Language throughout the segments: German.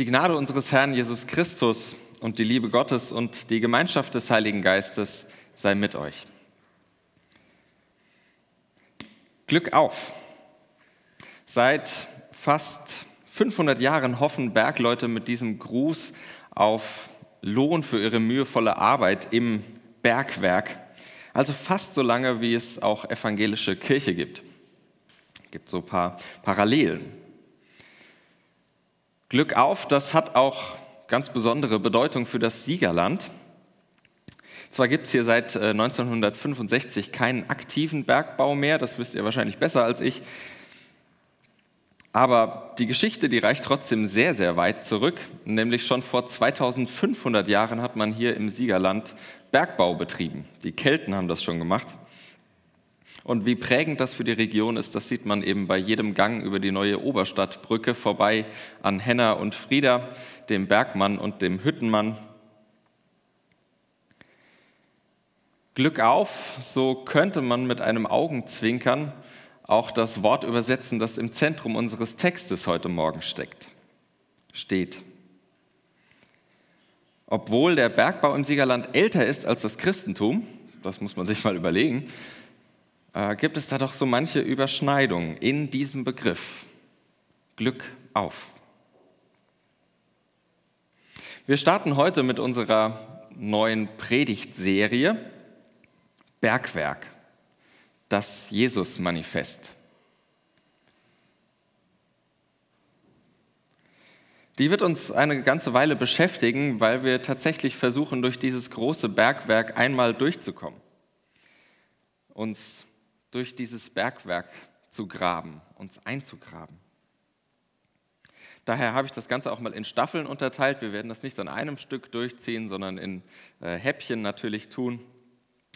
Die Gnade unseres Herrn Jesus Christus und die Liebe Gottes und die Gemeinschaft des Heiligen Geistes sei mit euch. Glück auf! Seit fast 500 Jahren hoffen Bergleute mit diesem Gruß auf Lohn für ihre mühevolle Arbeit im Bergwerk. Also fast so lange, wie es auch evangelische Kirche gibt. Es gibt so ein paar Parallelen. Glück auf, das hat auch ganz besondere Bedeutung für das Siegerland. Zwar gibt es hier seit 1965 äh, keinen aktiven Bergbau mehr, das wisst ihr wahrscheinlich besser als ich, aber die Geschichte, die reicht trotzdem sehr, sehr weit zurück. Nämlich schon vor 2500 Jahren hat man hier im Siegerland Bergbau betrieben. Die Kelten haben das schon gemacht. Und wie prägend das für die Region ist, das sieht man eben bei jedem Gang über die neue Oberstadtbrücke vorbei an Henna und Frieda, dem Bergmann und dem Hüttenmann. Glück auf, so könnte man mit einem Augenzwinkern auch das Wort übersetzen, das im Zentrum unseres Textes heute Morgen steckt, steht. Obwohl der Bergbau im Siegerland älter ist als das Christentum, das muss man sich mal überlegen, äh, gibt es da doch so manche Überschneidungen in diesem Begriff. Glück auf. Wir starten heute mit unserer neuen Predigtserie Bergwerk das Jesus-Manifest. Die wird uns eine ganze Weile beschäftigen, weil wir tatsächlich versuchen, durch dieses große Bergwerk einmal durchzukommen. Uns durch dieses Bergwerk zu graben, uns einzugraben. Daher habe ich das Ganze auch mal in Staffeln unterteilt. Wir werden das nicht an einem Stück durchziehen, sondern in äh, Häppchen natürlich tun.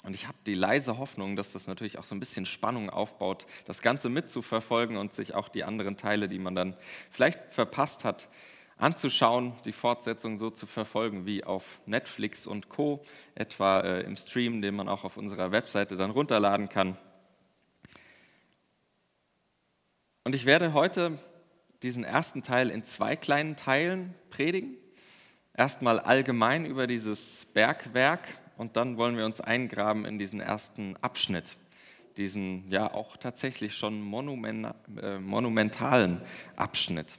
Und ich habe die leise Hoffnung, dass das natürlich auch so ein bisschen Spannung aufbaut, das Ganze mitzuverfolgen und sich auch die anderen Teile, die man dann vielleicht verpasst hat, anzuschauen, die Fortsetzung so zu verfolgen wie auf Netflix und Co, etwa äh, im Stream, den man auch auf unserer Webseite dann runterladen kann. Und ich werde heute diesen ersten Teil in zwei kleinen Teilen predigen. Erstmal allgemein über dieses Bergwerk, und dann wollen wir uns eingraben in diesen ersten Abschnitt, diesen ja auch tatsächlich schon äh, monumentalen Abschnitt.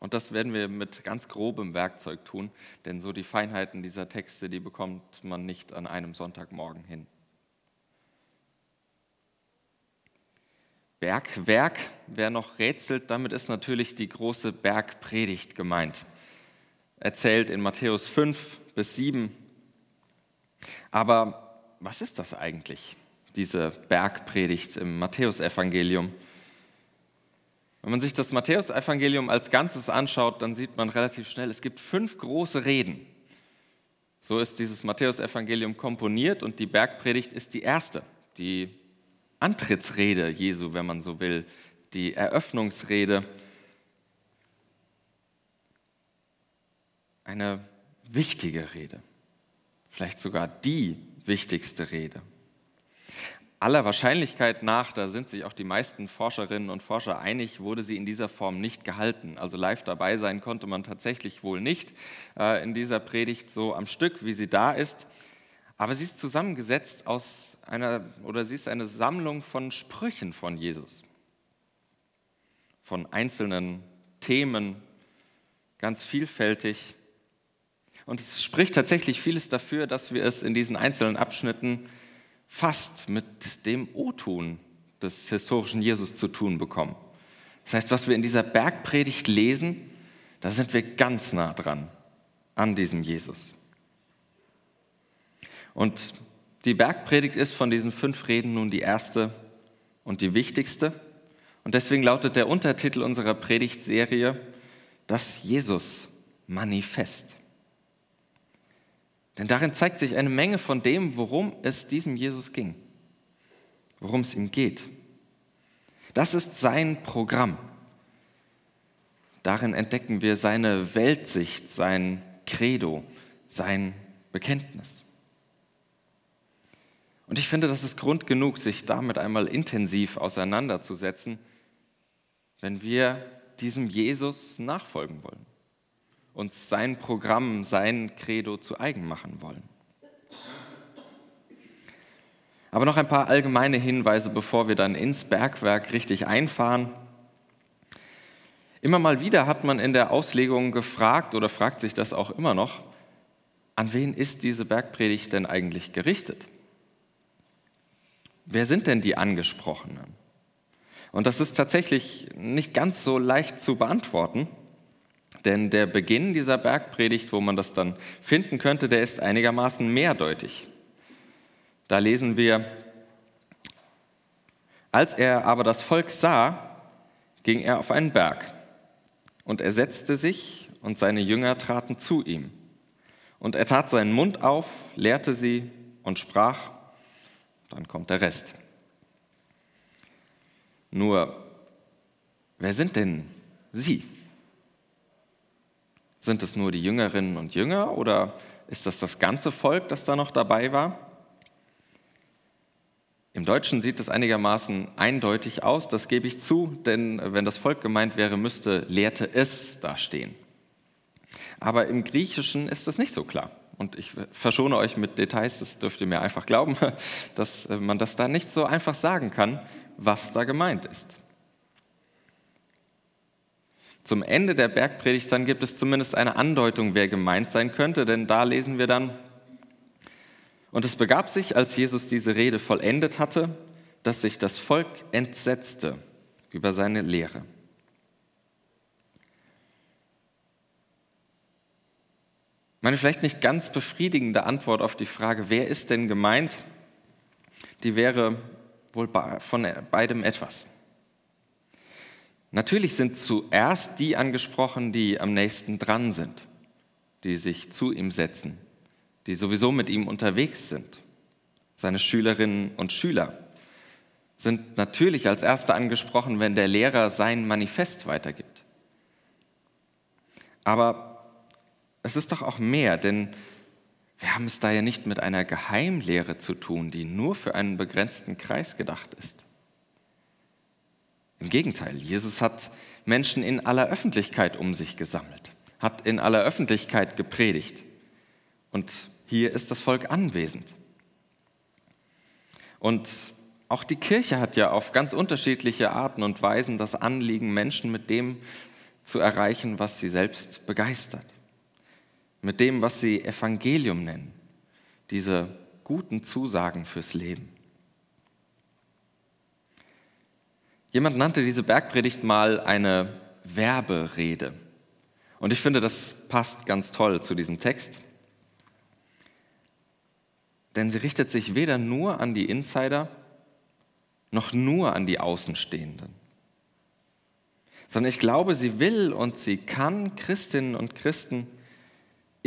Und das werden wir mit ganz grobem Werkzeug tun, denn so die Feinheiten dieser Texte, die bekommt man nicht an einem Sonntagmorgen hin. Bergwerk, wer noch rätselt, damit ist natürlich die große Bergpredigt gemeint. Erzählt in Matthäus 5 bis 7 aber was ist das eigentlich, diese Bergpredigt im Matthäusevangelium? Wenn man sich das Matthäusevangelium als Ganzes anschaut, dann sieht man relativ schnell, es gibt fünf große Reden. So ist dieses Matthäusevangelium komponiert und die Bergpredigt ist die erste, die Antrittsrede Jesu, wenn man so will, die Eröffnungsrede. Eine wichtige Rede vielleicht sogar die wichtigste Rede. Aller Wahrscheinlichkeit nach, da sind sich auch die meisten Forscherinnen und Forscher einig, wurde sie in dieser Form nicht gehalten. Also live dabei sein konnte man tatsächlich wohl nicht äh, in dieser Predigt so am Stück, wie sie da ist. Aber sie ist zusammengesetzt aus einer, oder sie ist eine Sammlung von Sprüchen von Jesus. Von einzelnen Themen, ganz vielfältig. Und es spricht tatsächlich vieles dafür, dass wir es in diesen einzelnen Abschnitten fast mit dem O-Tun des historischen Jesus zu tun bekommen. Das heißt, was wir in dieser Bergpredigt lesen, da sind wir ganz nah dran an diesem Jesus. Und die Bergpredigt ist von diesen fünf Reden nun die erste und die wichtigste. Und deswegen lautet der Untertitel unserer Predigtserie das Jesus-Manifest. Denn darin zeigt sich eine Menge von dem, worum es diesem Jesus ging, worum es ihm geht. Das ist sein Programm. Darin entdecken wir seine Weltsicht, sein Credo, sein Bekenntnis. Und ich finde, das ist Grund genug, sich damit einmal intensiv auseinanderzusetzen, wenn wir diesem Jesus nachfolgen wollen, uns sein Programm, sein Credo zu eigen machen wollen. Aber noch ein paar allgemeine Hinweise, bevor wir dann ins Bergwerk richtig einfahren. Immer mal wieder hat man in der Auslegung gefragt oder fragt sich das auch immer noch, an wen ist diese Bergpredigt denn eigentlich gerichtet? Wer sind denn die Angesprochenen? Und das ist tatsächlich nicht ganz so leicht zu beantworten, denn der Beginn dieser Bergpredigt, wo man das dann finden könnte, der ist einigermaßen mehrdeutig. Da lesen wir, als er aber das Volk sah, ging er auf einen Berg und er setzte sich und seine Jünger traten zu ihm. Und er tat seinen Mund auf, lehrte sie und sprach, dann kommt der Rest. Nur, wer sind denn Sie? Sind es nur die Jüngerinnen und Jünger oder ist das das ganze Volk, das da noch dabei war? Im Deutschen sieht es einigermaßen eindeutig aus, das gebe ich zu, denn wenn das Volk gemeint wäre, müsste lehrte es dastehen. Aber im Griechischen ist das nicht so klar. Und ich verschone euch mit Details, das dürft ihr mir einfach glauben, dass man das da nicht so einfach sagen kann, was da gemeint ist. Zum Ende der Bergpredigt dann gibt es zumindest eine Andeutung, wer gemeint sein könnte, denn da lesen wir dann, und es begab sich, als Jesus diese Rede vollendet hatte, dass sich das Volk entsetzte über seine Lehre. Meine vielleicht nicht ganz befriedigende Antwort auf die Frage, wer ist denn gemeint, die wäre wohl von beidem etwas. Natürlich sind zuerst die angesprochen, die am nächsten dran sind, die sich zu ihm setzen, die sowieso mit ihm unterwegs sind. Seine Schülerinnen und Schüler sind natürlich als Erste angesprochen, wenn der Lehrer sein Manifest weitergibt. Aber es ist doch auch mehr, denn wir haben es da ja nicht mit einer Geheimlehre zu tun, die nur für einen begrenzten Kreis gedacht ist. Im Gegenteil, Jesus hat Menschen in aller Öffentlichkeit um sich gesammelt, hat in aller Öffentlichkeit gepredigt. Und hier ist das Volk anwesend. Und auch die Kirche hat ja auf ganz unterschiedliche Arten und Weisen das Anliegen, Menschen mit dem zu erreichen, was sie selbst begeistert. Mit dem, was sie Evangelium nennen. Diese guten Zusagen fürs Leben. Jemand nannte diese Bergpredigt mal eine Werberede. Und ich finde, das passt ganz toll zu diesem Text denn sie richtet sich weder nur an die Insider noch nur an die Außenstehenden, sondern ich glaube, sie will und sie kann Christinnen und Christen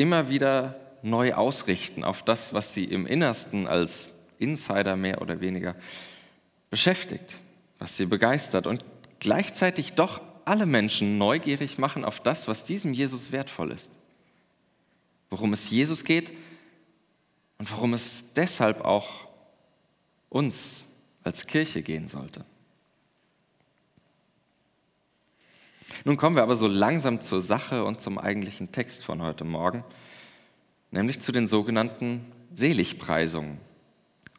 immer wieder neu ausrichten auf das, was sie im Innersten als Insider mehr oder weniger beschäftigt, was sie begeistert und gleichzeitig doch alle Menschen neugierig machen auf das, was diesem Jesus wertvoll ist. Worum es Jesus geht, und warum es deshalb auch uns als Kirche gehen sollte. Nun kommen wir aber so langsam zur Sache und zum eigentlichen Text von heute Morgen, nämlich zu den sogenannten Seligpreisungen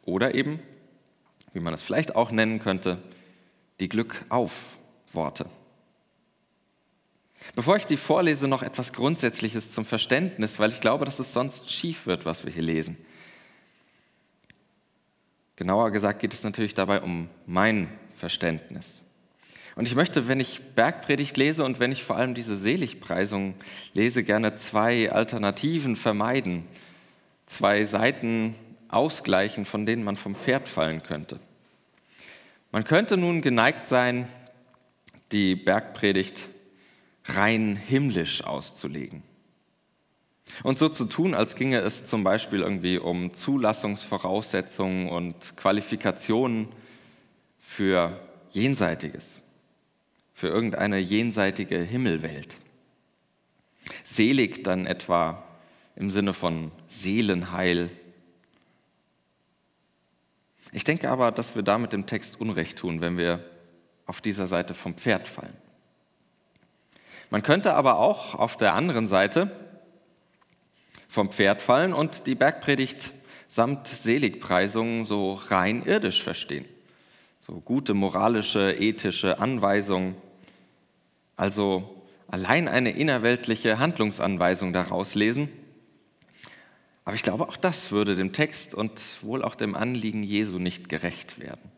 oder eben, wie man es vielleicht auch nennen könnte, die Glückauf-Worte. Bevor ich die vorlese, noch etwas Grundsätzliches zum Verständnis, weil ich glaube, dass es sonst schief wird, was wir hier lesen. Genauer gesagt geht es natürlich dabei um mein Verständnis. Und ich möchte, wenn ich Bergpredigt lese und wenn ich vor allem diese Seligpreisung lese, gerne zwei Alternativen vermeiden, zwei Seiten ausgleichen, von denen man vom Pferd fallen könnte. Man könnte nun geneigt sein, die Bergpredigt rein himmlisch auszulegen. Und so zu tun, als ginge es zum Beispiel irgendwie um Zulassungsvoraussetzungen und Qualifikationen für Jenseitiges, für irgendeine jenseitige Himmelwelt. Selig dann etwa im Sinne von Seelenheil. Ich denke aber, dass wir damit dem Text Unrecht tun, wenn wir auf dieser Seite vom Pferd fallen. Man könnte aber auch auf der anderen Seite vom Pferd fallen und die Bergpredigt samt Seligpreisungen so rein irdisch verstehen. So gute moralische, ethische Anweisungen. Also allein eine innerweltliche Handlungsanweisung daraus lesen. Aber ich glaube, auch das würde dem Text und wohl auch dem Anliegen Jesu nicht gerecht werden.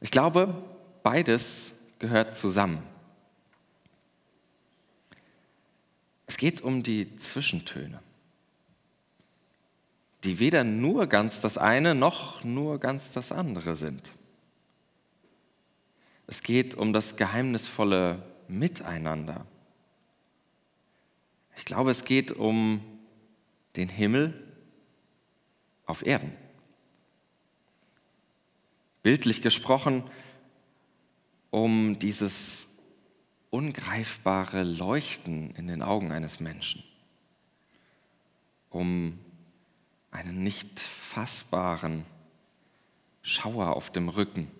Ich glaube, beides gehört zusammen. Es geht um die Zwischentöne, die weder nur ganz das eine noch nur ganz das andere sind. Es geht um das geheimnisvolle Miteinander. Ich glaube, es geht um den Himmel auf Erden. Bildlich gesprochen um dieses ungreifbare Leuchten in den Augen eines Menschen, um einen nicht fassbaren Schauer auf dem Rücken.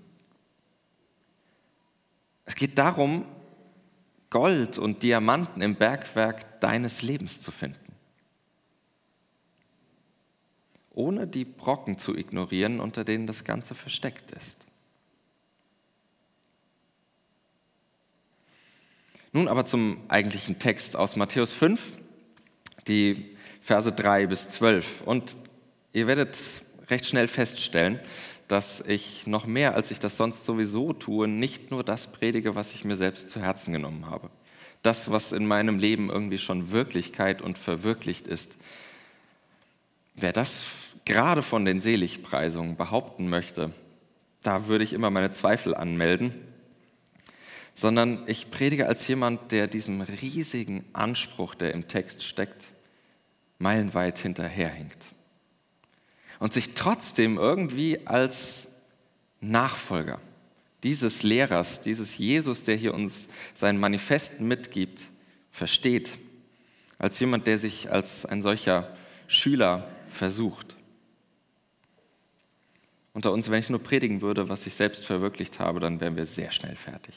Es geht darum, Gold und Diamanten im Bergwerk deines Lebens zu finden, ohne die Brocken zu ignorieren, unter denen das Ganze versteckt ist. Nun aber zum eigentlichen Text aus Matthäus 5, die Verse 3 bis 12. Und ihr werdet recht schnell feststellen, dass ich noch mehr, als ich das sonst sowieso tue, nicht nur das predige, was ich mir selbst zu Herzen genommen habe. Das, was in meinem Leben irgendwie schon Wirklichkeit und verwirklicht ist. Wer das gerade von den Seligpreisungen behaupten möchte, da würde ich immer meine Zweifel anmelden sondern ich predige als jemand, der diesem riesigen Anspruch, der im Text steckt, meilenweit hinterherhinkt. Und sich trotzdem irgendwie als Nachfolger dieses Lehrers, dieses Jesus, der hier uns sein Manifest mitgibt, versteht. Als jemand, der sich als ein solcher Schüler versucht. Unter uns, wenn ich nur predigen würde, was ich selbst verwirklicht habe, dann wären wir sehr schnell fertig.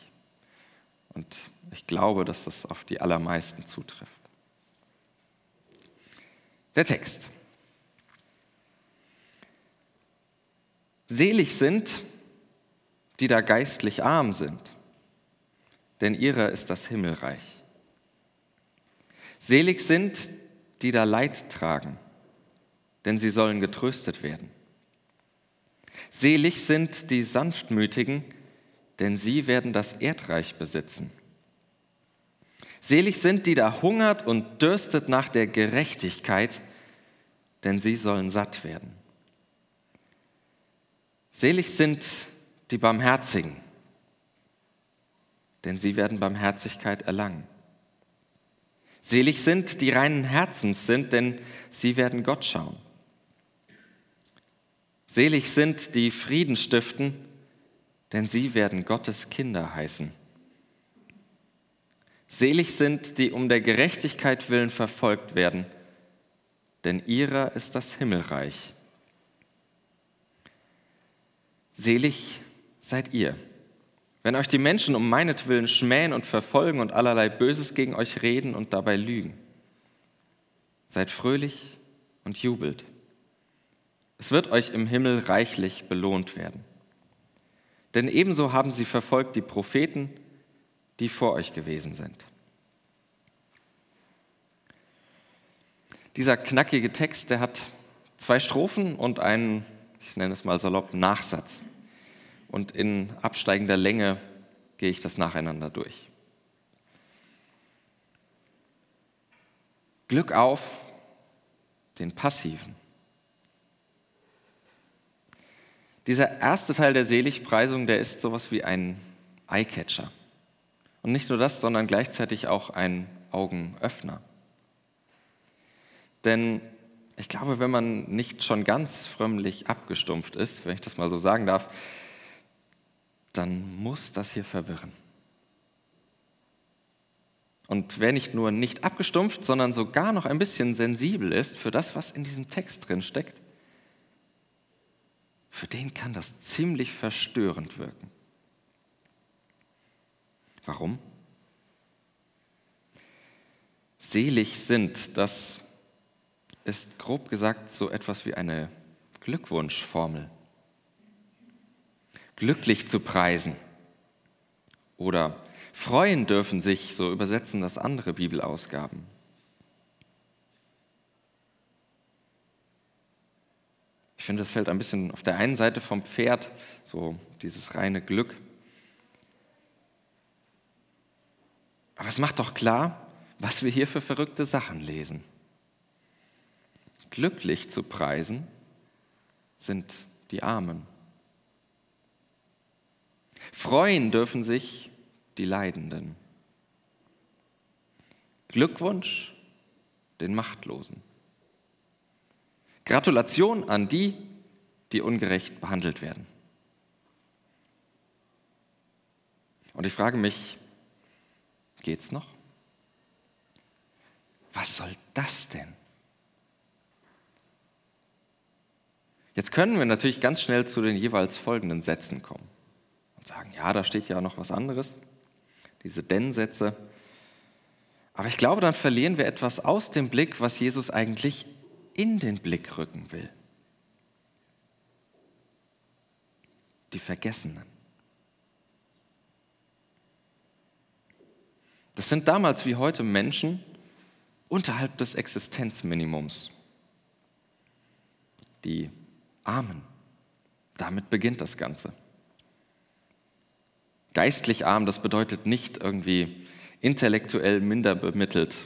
Und ich glaube, dass das auf die allermeisten zutrifft. Der Text. Selig sind, die da geistlich arm sind, denn ihrer ist das Himmelreich. Selig sind, die da Leid tragen, denn sie sollen getröstet werden. Selig sind die Sanftmütigen, denn sie werden das Erdreich besitzen. Selig sind, die da hungert und dürstet nach der Gerechtigkeit, denn sie sollen satt werden. Selig sind die Barmherzigen, denn sie werden Barmherzigkeit erlangen. Selig sind, die reinen Herzens sind, denn sie werden Gott schauen. Selig sind, die Frieden stiften, denn sie werden Gottes Kinder heißen. Selig sind, die um der Gerechtigkeit willen verfolgt werden, denn ihrer ist das Himmelreich. Selig seid ihr, wenn euch die Menschen um meinetwillen schmähen und verfolgen und allerlei Böses gegen euch reden und dabei lügen. Seid fröhlich und jubelt. Es wird euch im Himmel reichlich belohnt werden. Denn ebenso haben sie verfolgt die Propheten, die vor euch gewesen sind. Dieser knackige Text, der hat zwei Strophen und einen, ich nenne es mal salopp, Nachsatz. Und in absteigender Länge gehe ich das nacheinander durch. Glück auf den Passiven. Dieser erste Teil der Seligpreisung, der ist sowas wie ein Eyecatcher. Und nicht nur das, sondern gleichzeitig auch ein Augenöffner. Denn ich glaube, wenn man nicht schon ganz frömmlich abgestumpft ist, wenn ich das mal so sagen darf, dann muss das hier verwirren. Und wer nicht nur nicht abgestumpft, sondern sogar noch ein bisschen sensibel ist für das, was in diesem Text drin steckt, für den kann das ziemlich verstörend wirken. Warum? selig sind, das ist grob gesagt so etwas wie eine Glückwunschformel. Glücklich zu preisen oder freuen dürfen sich, so übersetzen das andere Bibelausgaben. Ich finde, das fällt ein bisschen auf der einen Seite vom Pferd, so dieses reine Glück. Aber es macht doch klar, was wir hier für verrückte Sachen lesen. Glücklich zu preisen sind die Armen. Freuen dürfen sich die Leidenden. Glückwunsch den Machtlosen. Gratulation an die, die ungerecht behandelt werden. Und ich frage mich, geht's noch? Was soll das denn? Jetzt können wir natürlich ganz schnell zu den jeweils folgenden Sätzen kommen sagen, ja, da steht ja noch was anderes, diese Denn-Sätze. Aber ich glaube, dann verlieren wir etwas aus dem Blick, was Jesus eigentlich in den Blick rücken will. Die Vergessenen. Das sind damals wie heute Menschen unterhalb des Existenzminimums. Die Armen. Damit beginnt das Ganze. Geistlich arm, das bedeutet nicht irgendwie intellektuell minder bemittelt,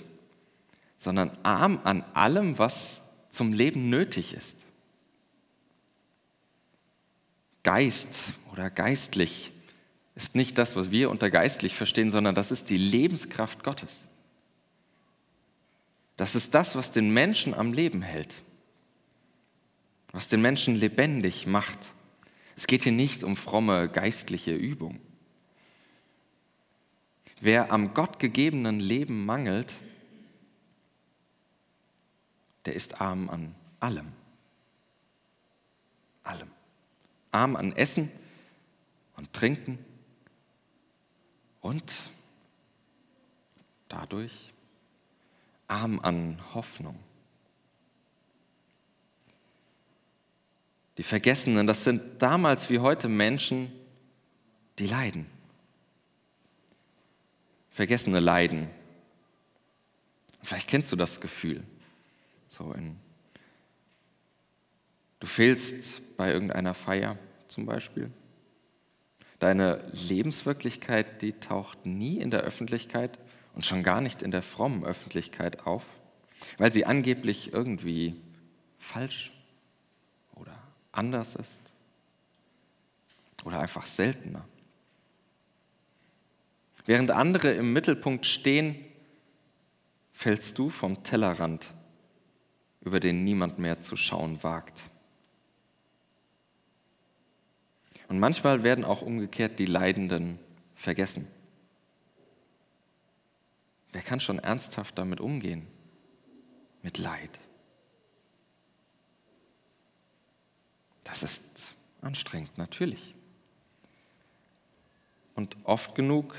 sondern arm an allem, was zum Leben nötig ist. Geist oder geistlich ist nicht das, was wir unter geistlich verstehen, sondern das ist die Lebenskraft Gottes. Das ist das, was den Menschen am Leben hält, was den Menschen lebendig macht. Es geht hier nicht um fromme geistliche Übung. Wer am gottgegebenen Leben mangelt, der ist arm an allem. Allem. Arm an Essen und Trinken und dadurch arm an Hoffnung. Die Vergessenen, das sind damals wie heute Menschen, die leiden. Vergessene leiden. Vielleicht kennst du das Gefühl. So in, du fehlst bei irgendeiner Feier zum Beispiel. Deine Lebenswirklichkeit, die taucht nie in der Öffentlichkeit und schon gar nicht in der frommen Öffentlichkeit auf, weil sie angeblich irgendwie falsch oder anders ist oder einfach seltener. Während andere im Mittelpunkt stehen, fällst du vom Tellerrand, über den niemand mehr zu schauen wagt. Und manchmal werden auch umgekehrt die Leidenden vergessen. Wer kann schon ernsthaft damit umgehen? Mit Leid. Das ist anstrengend, natürlich. Und oft genug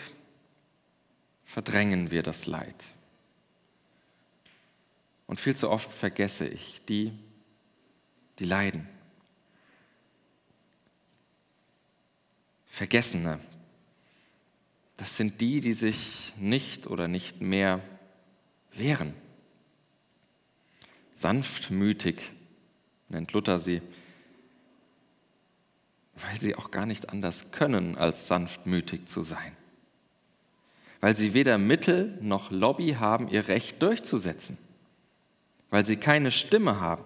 verdrängen wir das Leid. Und viel zu oft vergesse ich die, die leiden. Vergessene, das sind die, die sich nicht oder nicht mehr wehren. Sanftmütig nennt Luther sie, weil sie auch gar nicht anders können, als sanftmütig zu sein. Weil sie weder Mittel noch Lobby haben, ihr Recht durchzusetzen. Weil sie keine Stimme haben.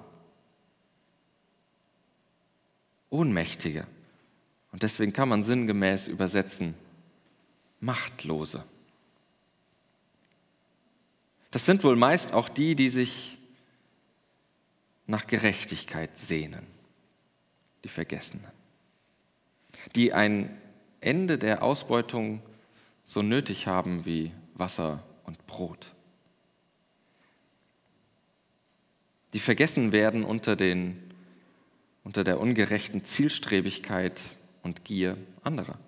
Ohnmächtige. Und deswegen kann man sinngemäß übersetzen, Machtlose. Das sind wohl meist auch die, die sich nach Gerechtigkeit sehnen, die Vergessenen, die ein Ende der Ausbeutung so nötig haben wie Wasser und Brot. Die vergessen werden unter, den, unter der ungerechten Zielstrebigkeit und Gier anderer.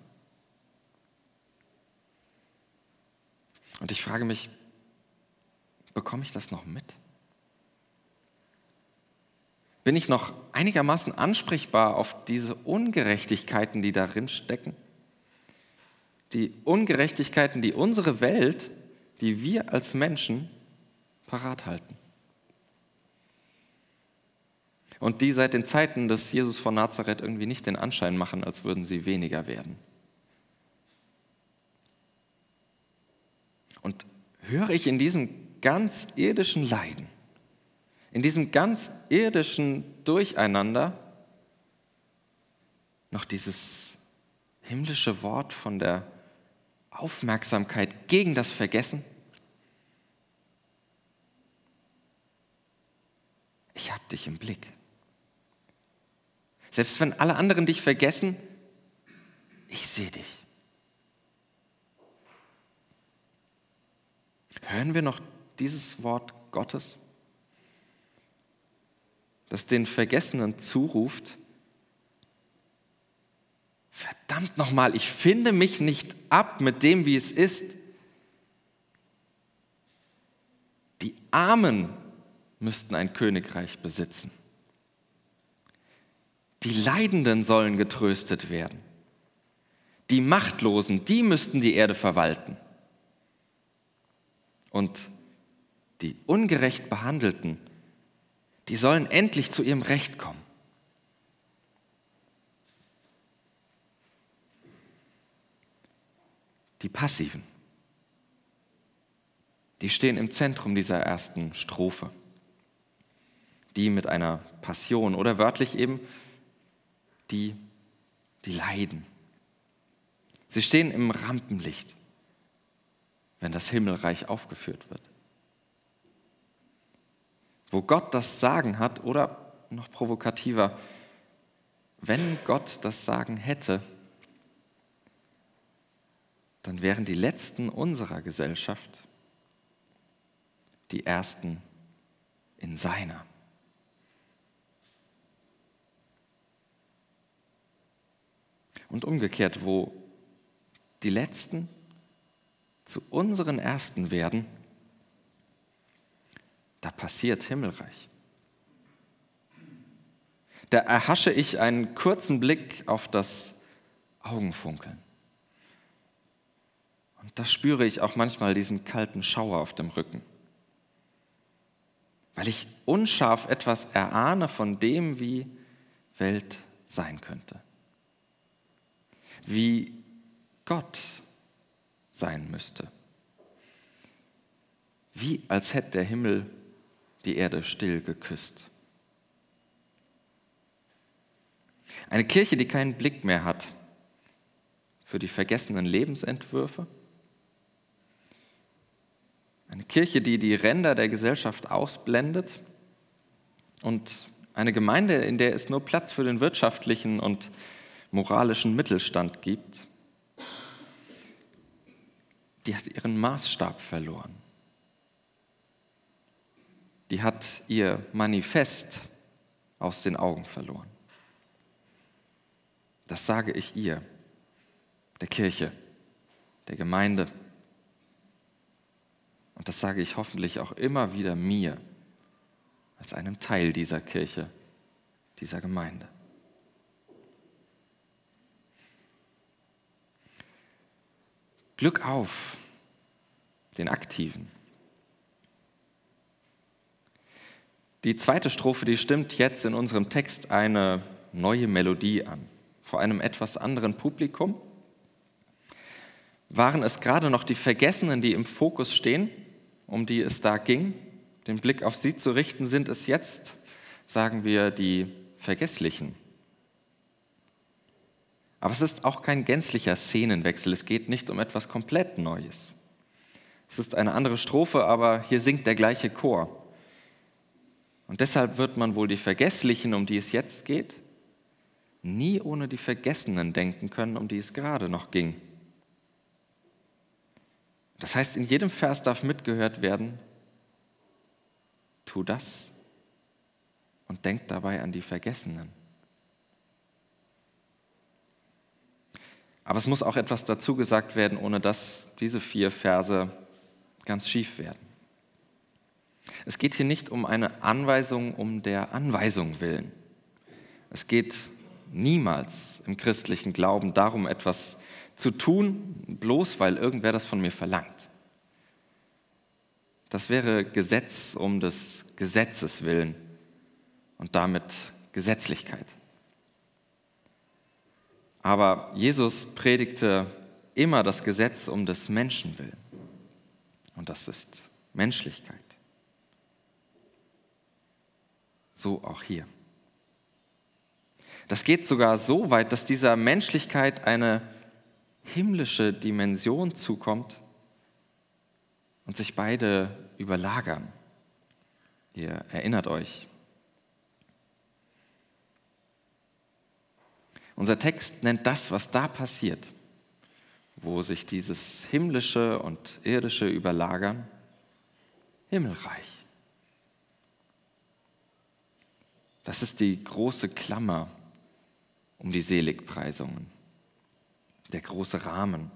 Und ich frage mich, bekomme ich das noch mit? Bin ich noch einigermaßen ansprechbar auf diese Ungerechtigkeiten, die darin stecken? Die Ungerechtigkeiten, die unsere Welt, die wir als Menschen parat halten. Und die seit den Zeiten des Jesus von Nazareth irgendwie nicht den Anschein machen, als würden sie weniger werden. Und höre ich in diesem ganz irdischen Leiden, in diesem ganz irdischen Durcheinander noch dieses himmlische Wort von der Aufmerksamkeit gegen das Vergessen? Ich habe dich im Blick. Selbst wenn alle anderen dich vergessen, ich sehe dich. Hören wir noch dieses Wort Gottes, das den Vergessenen zuruft, verdammt nochmal, ich finde mich nicht ab mit dem, wie es ist. Die Armen müssten ein Königreich besitzen. Die Leidenden sollen getröstet werden. Die Machtlosen, die müssten die Erde verwalten. Und die ungerecht Behandelten, die sollen endlich zu ihrem Recht kommen. Die Passiven, die stehen im Zentrum dieser ersten Strophe. Die mit einer Passion oder wörtlich eben die, die leiden. Sie stehen im Rampenlicht, wenn das Himmelreich aufgeführt wird. Wo Gott das Sagen hat oder noch provokativer, wenn Gott das Sagen hätte, dann wären die Letzten unserer Gesellschaft die Ersten in seiner. Und umgekehrt, wo die Letzten zu unseren Ersten werden, da passiert Himmelreich. Da erhasche ich einen kurzen Blick auf das Augenfunkeln. Und da spüre ich auch manchmal diesen kalten Schauer auf dem Rücken, weil ich unscharf etwas erahne von dem, wie Welt sein könnte wie Gott sein müsste. Wie als hätte der Himmel die Erde still geküsst. Eine Kirche, die keinen Blick mehr hat für die vergessenen Lebensentwürfe. Eine Kirche, die die Ränder der Gesellschaft ausblendet. Und eine Gemeinde, in der es nur Platz für den wirtschaftlichen und moralischen Mittelstand gibt, die hat ihren Maßstab verloren. Die hat ihr Manifest aus den Augen verloren. Das sage ich ihr, der Kirche, der Gemeinde. Und das sage ich hoffentlich auch immer wieder mir als einem Teil dieser Kirche, dieser Gemeinde. Glück auf, den Aktiven. Die zweite Strophe, die stimmt jetzt in unserem Text eine neue Melodie an, vor einem etwas anderen Publikum. Waren es gerade noch die Vergessenen, die im Fokus stehen, um die es da ging, den Blick auf sie zu richten, sind es jetzt, sagen wir, die Vergesslichen, aber es ist auch kein gänzlicher Szenenwechsel. Es geht nicht um etwas komplett Neues. Es ist eine andere Strophe, aber hier singt der gleiche Chor. Und deshalb wird man wohl die Vergesslichen, um die es jetzt geht, nie ohne die Vergessenen denken können, um die es gerade noch ging. Das heißt, in jedem Vers darf mitgehört werden, tu das und denk dabei an die Vergessenen. Aber es muss auch etwas dazu gesagt werden, ohne dass diese vier Verse ganz schief werden. Es geht hier nicht um eine Anweisung um der Anweisung willen. Es geht niemals im christlichen Glauben darum, etwas zu tun, bloß weil irgendwer das von mir verlangt. Das wäre Gesetz um des Gesetzes willen und damit Gesetzlichkeit. Aber Jesus predigte immer das Gesetz um des Menschen willen. Und das ist Menschlichkeit. So auch hier. Das geht sogar so weit, dass dieser Menschlichkeit eine himmlische Dimension zukommt und sich beide überlagern. Ihr erinnert euch. Unser Text nennt das, was da passiert, wo sich dieses himmlische und irdische überlagern, Himmelreich. Das ist die große Klammer um die Seligpreisungen, der große Rahmen.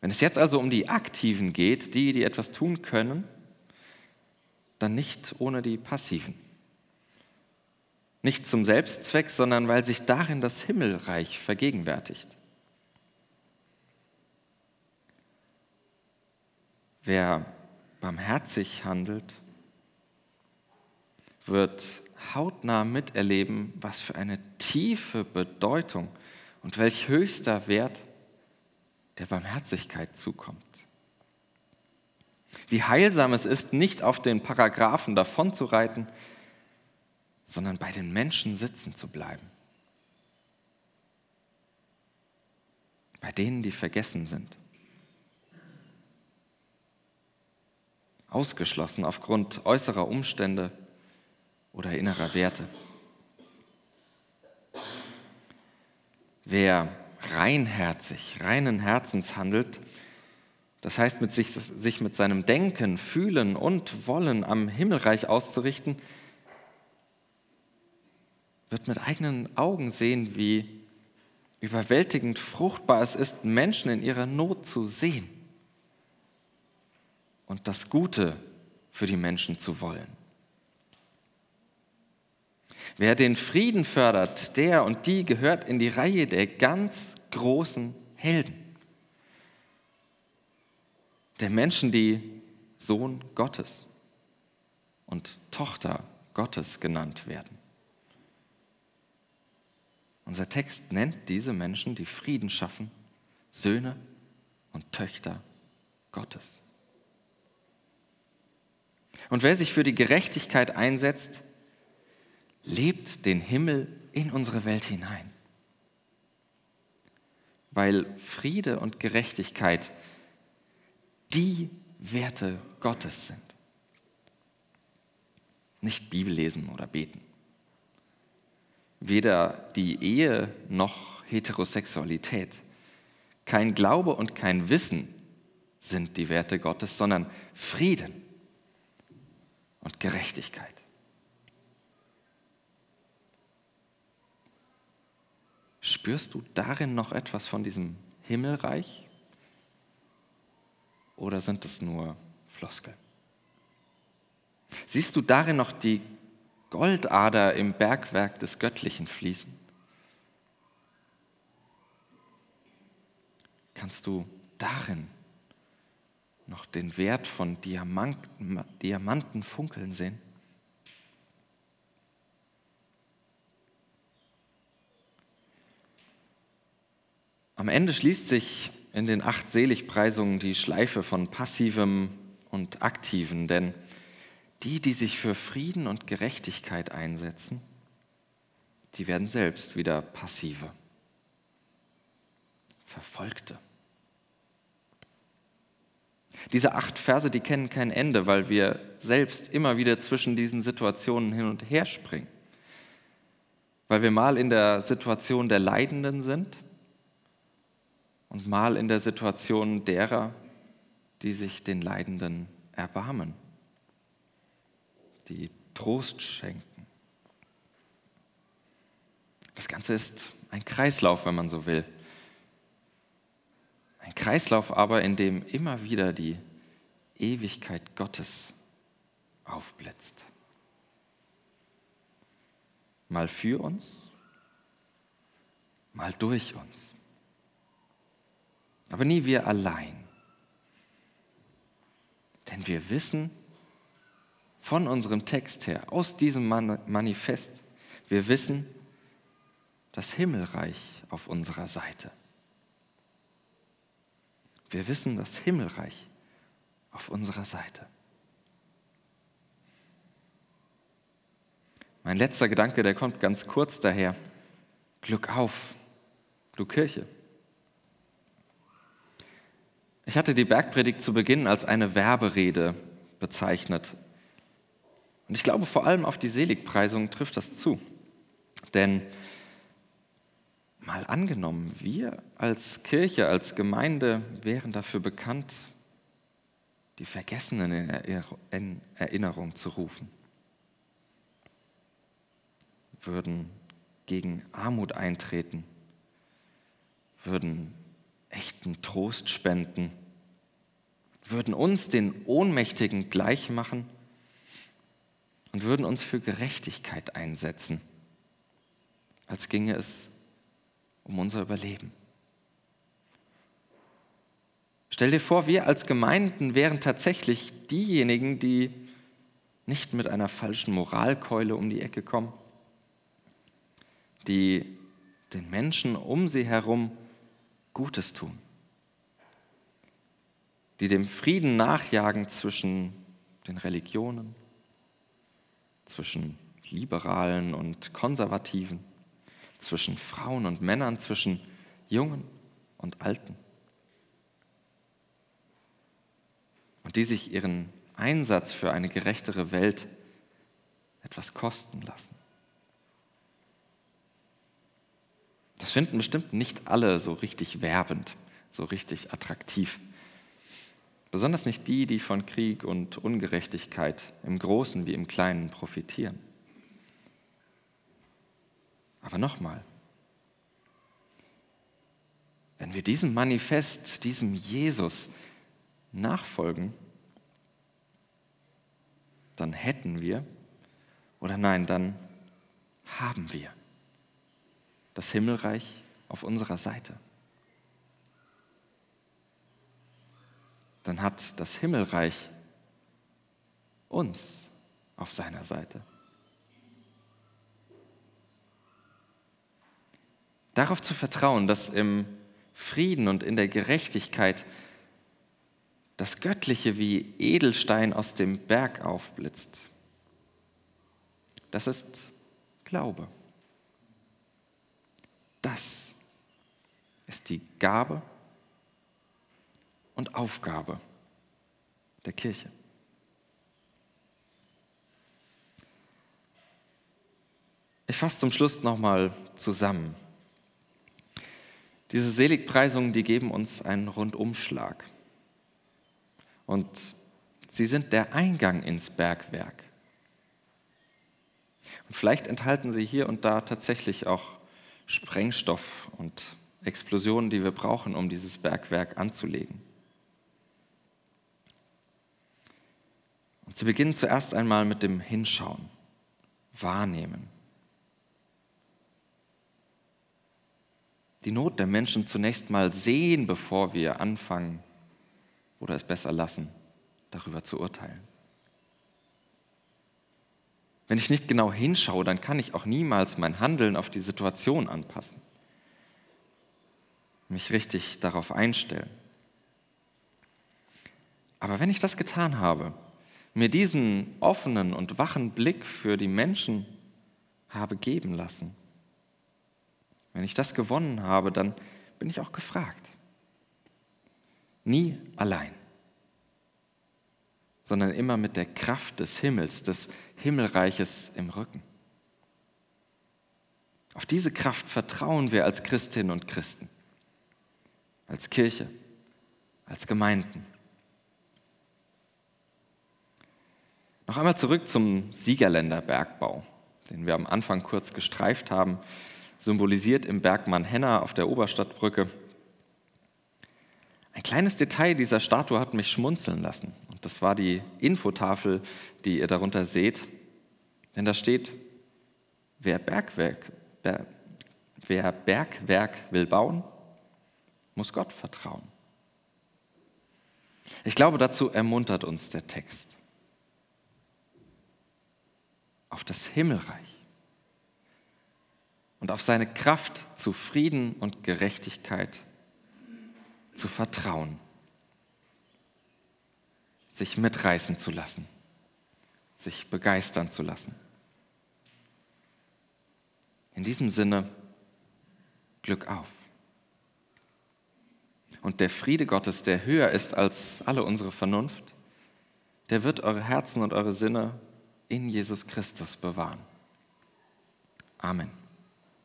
Wenn es jetzt also um die Aktiven geht, die, die etwas tun können, dann nicht ohne die Passiven. Nicht zum Selbstzweck, sondern weil sich darin das Himmelreich vergegenwärtigt. Wer barmherzig handelt, wird hautnah miterleben, was für eine tiefe Bedeutung und welch höchster Wert der Barmherzigkeit zukommt. Wie heilsam es ist, nicht auf den Paragraphen davonzureiten, sondern bei den Menschen sitzen zu bleiben. Bei denen, die vergessen sind. Ausgeschlossen aufgrund äußerer Umstände oder innerer Werte. Wer reinherzig, reinen Herzens handelt, das heißt mit sich, sich mit seinem Denken, Fühlen und Wollen am Himmelreich auszurichten, wird mit eigenen Augen sehen, wie überwältigend fruchtbar es ist, Menschen in ihrer Not zu sehen und das Gute für die Menschen zu wollen. Wer den Frieden fördert, der und die gehört in die Reihe der ganz großen Helden. Der Menschen, die Sohn Gottes und Tochter Gottes genannt werden. Unser Text nennt diese Menschen, die Frieden schaffen, Söhne und Töchter Gottes. Und wer sich für die Gerechtigkeit einsetzt, lebt den Himmel in unsere Welt hinein. Weil Friede und Gerechtigkeit die Werte Gottes sind. Nicht Bibel lesen oder beten. Weder die Ehe noch Heterosexualität. Kein Glaube und kein Wissen sind die Werte Gottes, sondern Frieden und Gerechtigkeit. Spürst du darin noch etwas von diesem Himmelreich? Oder sind es nur Floskeln? Siehst du darin noch die Goldader im Bergwerk des Göttlichen fließen? Kannst du darin noch den Wert von Diamanten, Diamanten funkeln sehen? Am Ende schließt sich in den acht Seligpreisungen die Schleife von passivem und aktiven, denn die, die sich für Frieden und Gerechtigkeit einsetzen, die werden selbst wieder passive, Verfolgte. Diese acht Verse, die kennen kein Ende, weil wir selbst immer wieder zwischen diesen Situationen hin und her springen. Weil wir mal in der Situation der Leidenden sind und mal in der Situation derer, die sich den Leidenden erbarmen, die Trost schenken. Das Ganze ist ein Kreislauf, wenn man so will. Ein Kreislauf aber, in dem immer wieder die Ewigkeit Gottes aufblitzt. Mal für uns, mal durch uns. Aber nie wir allein. Denn wir wissen von unserem Text her, aus diesem Manifest, wir wissen, das Himmelreich auf unserer Seite. Wir wissen das Himmelreich auf unserer Seite. Mein letzter Gedanke, der kommt ganz kurz daher. Glück auf, du Kirche. Ich hatte die Bergpredigt zu Beginn als eine Werberede bezeichnet. Und ich glaube, vor allem auf die Seligpreisung trifft das zu. Denn mal angenommen, wir als Kirche, als Gemeinde wären dafür bekannt, die Vergessenen in Erinnerung zu rufen, würden gegen Armut eintreten, würden echten Trost spenden, würden uns den Ohnmächtigen gleich machen? Und würden uns für Gerechtigkeit einsetzen, als ginge es um unser Überleben. Stell dir vor, wir als Gemeinden wären tatsächlich diejenigen, die nicht mit einer falschen Moralkeule um die Ecke kommen, die den Menschen um sie herum Gutes tun, die dem Frieden nachjagen zwischen den Religionen, zwischen Liberalen und Konservativen, zwischen Frauen und Männern, zwischen Jungen und Alten. Und die sich ihren Einsatz für eine gerechtere Welt etwas kosten lassen. Das finden bestimmt nicht alle so richtig werbend, so richtig attraktiv. Besonders nicht die, die von Krieg und Ungerechtigkeit im Großen wie im Kleinen profitieren. Aber nochmal, wenn wir diesem Manifest, diesem Jesus nachfolgen, dann hätten wir, oder nein, dann haben wir das Himmelreich auf unserer Seite. Dann hat das Himmelreich uns auf seiner Seite. Darauf zu vertrauen, dass im Frieden und in der Gerechtigkeit das Göttliche wie Edelstein aus dem Berg aufblitzt. Das ist Glaube. Das ist die Gabe und Aufgabe der Kirche. Ich fasse zum Schluss nochmal zusammen. Diese Seligpreisungen, die geben uns einen Rundumschlag. Und sie sind der Eingang ins Bergwerk. Und vielleicht enthalten sie hier und da tatsächlich auch Sprengstoff und Explosionen, die wir brauchen, um dieses Bergwerk anzulegen. Und sie beginnen zuerst einmal mit dem Hinschauen, Wahrnehmen. Die Not der Menschen zunächst mal sehen, bevor wir anfangen oder es besser lassen, darüber zu urteilen. Wenn ich nicht genau hinschaue, dann kann ich auch niemals mein Handeln auf die Situation anpassen, mich richtig darauf einstellen. Aber wenn ich das getan habe, mir diesen offenen und wachen Blick für die Menschen habe geben lassen, wenn ich das gewonnen habe, dann bin ich auch gefragt. Nie allein sondern immer mit der Kraft des Himmels, des Himmelreiches im Rücken. Auf diese Kraft vertrauen wir als Christinnen und Christen, als Kirche, als Gemeinden. Noch einmal zurück zum Siegerländer Bergbau, den wir am Anfang kurz gestreift haben, symbolisiert im Bergmann Henna auf der Oberstadtbrücke. Ein kleines Detail dieser Statue hat mich schmunzeln lassen Das war die Infotafel, die ihr darunter seht. Denn da steht, wer Bergwerk, wer Bergwerk will bauen, muss Gott vertrauen. Ich glaube, dazu ermuntert uns der Text. Auf das Himmelreich und auf seine Kraft zu Frieden und Gerechtigkeit zu vertrauen, sich mitreißen zu lassen, sich begeistern zu lassen. In diesem Sinne, Glück auf. Und der Friede Gottes, der höher ist als alle unsere Vernunft, der wird eure Herzen und eure Sinne in Jesus Christus bewahren. Amen.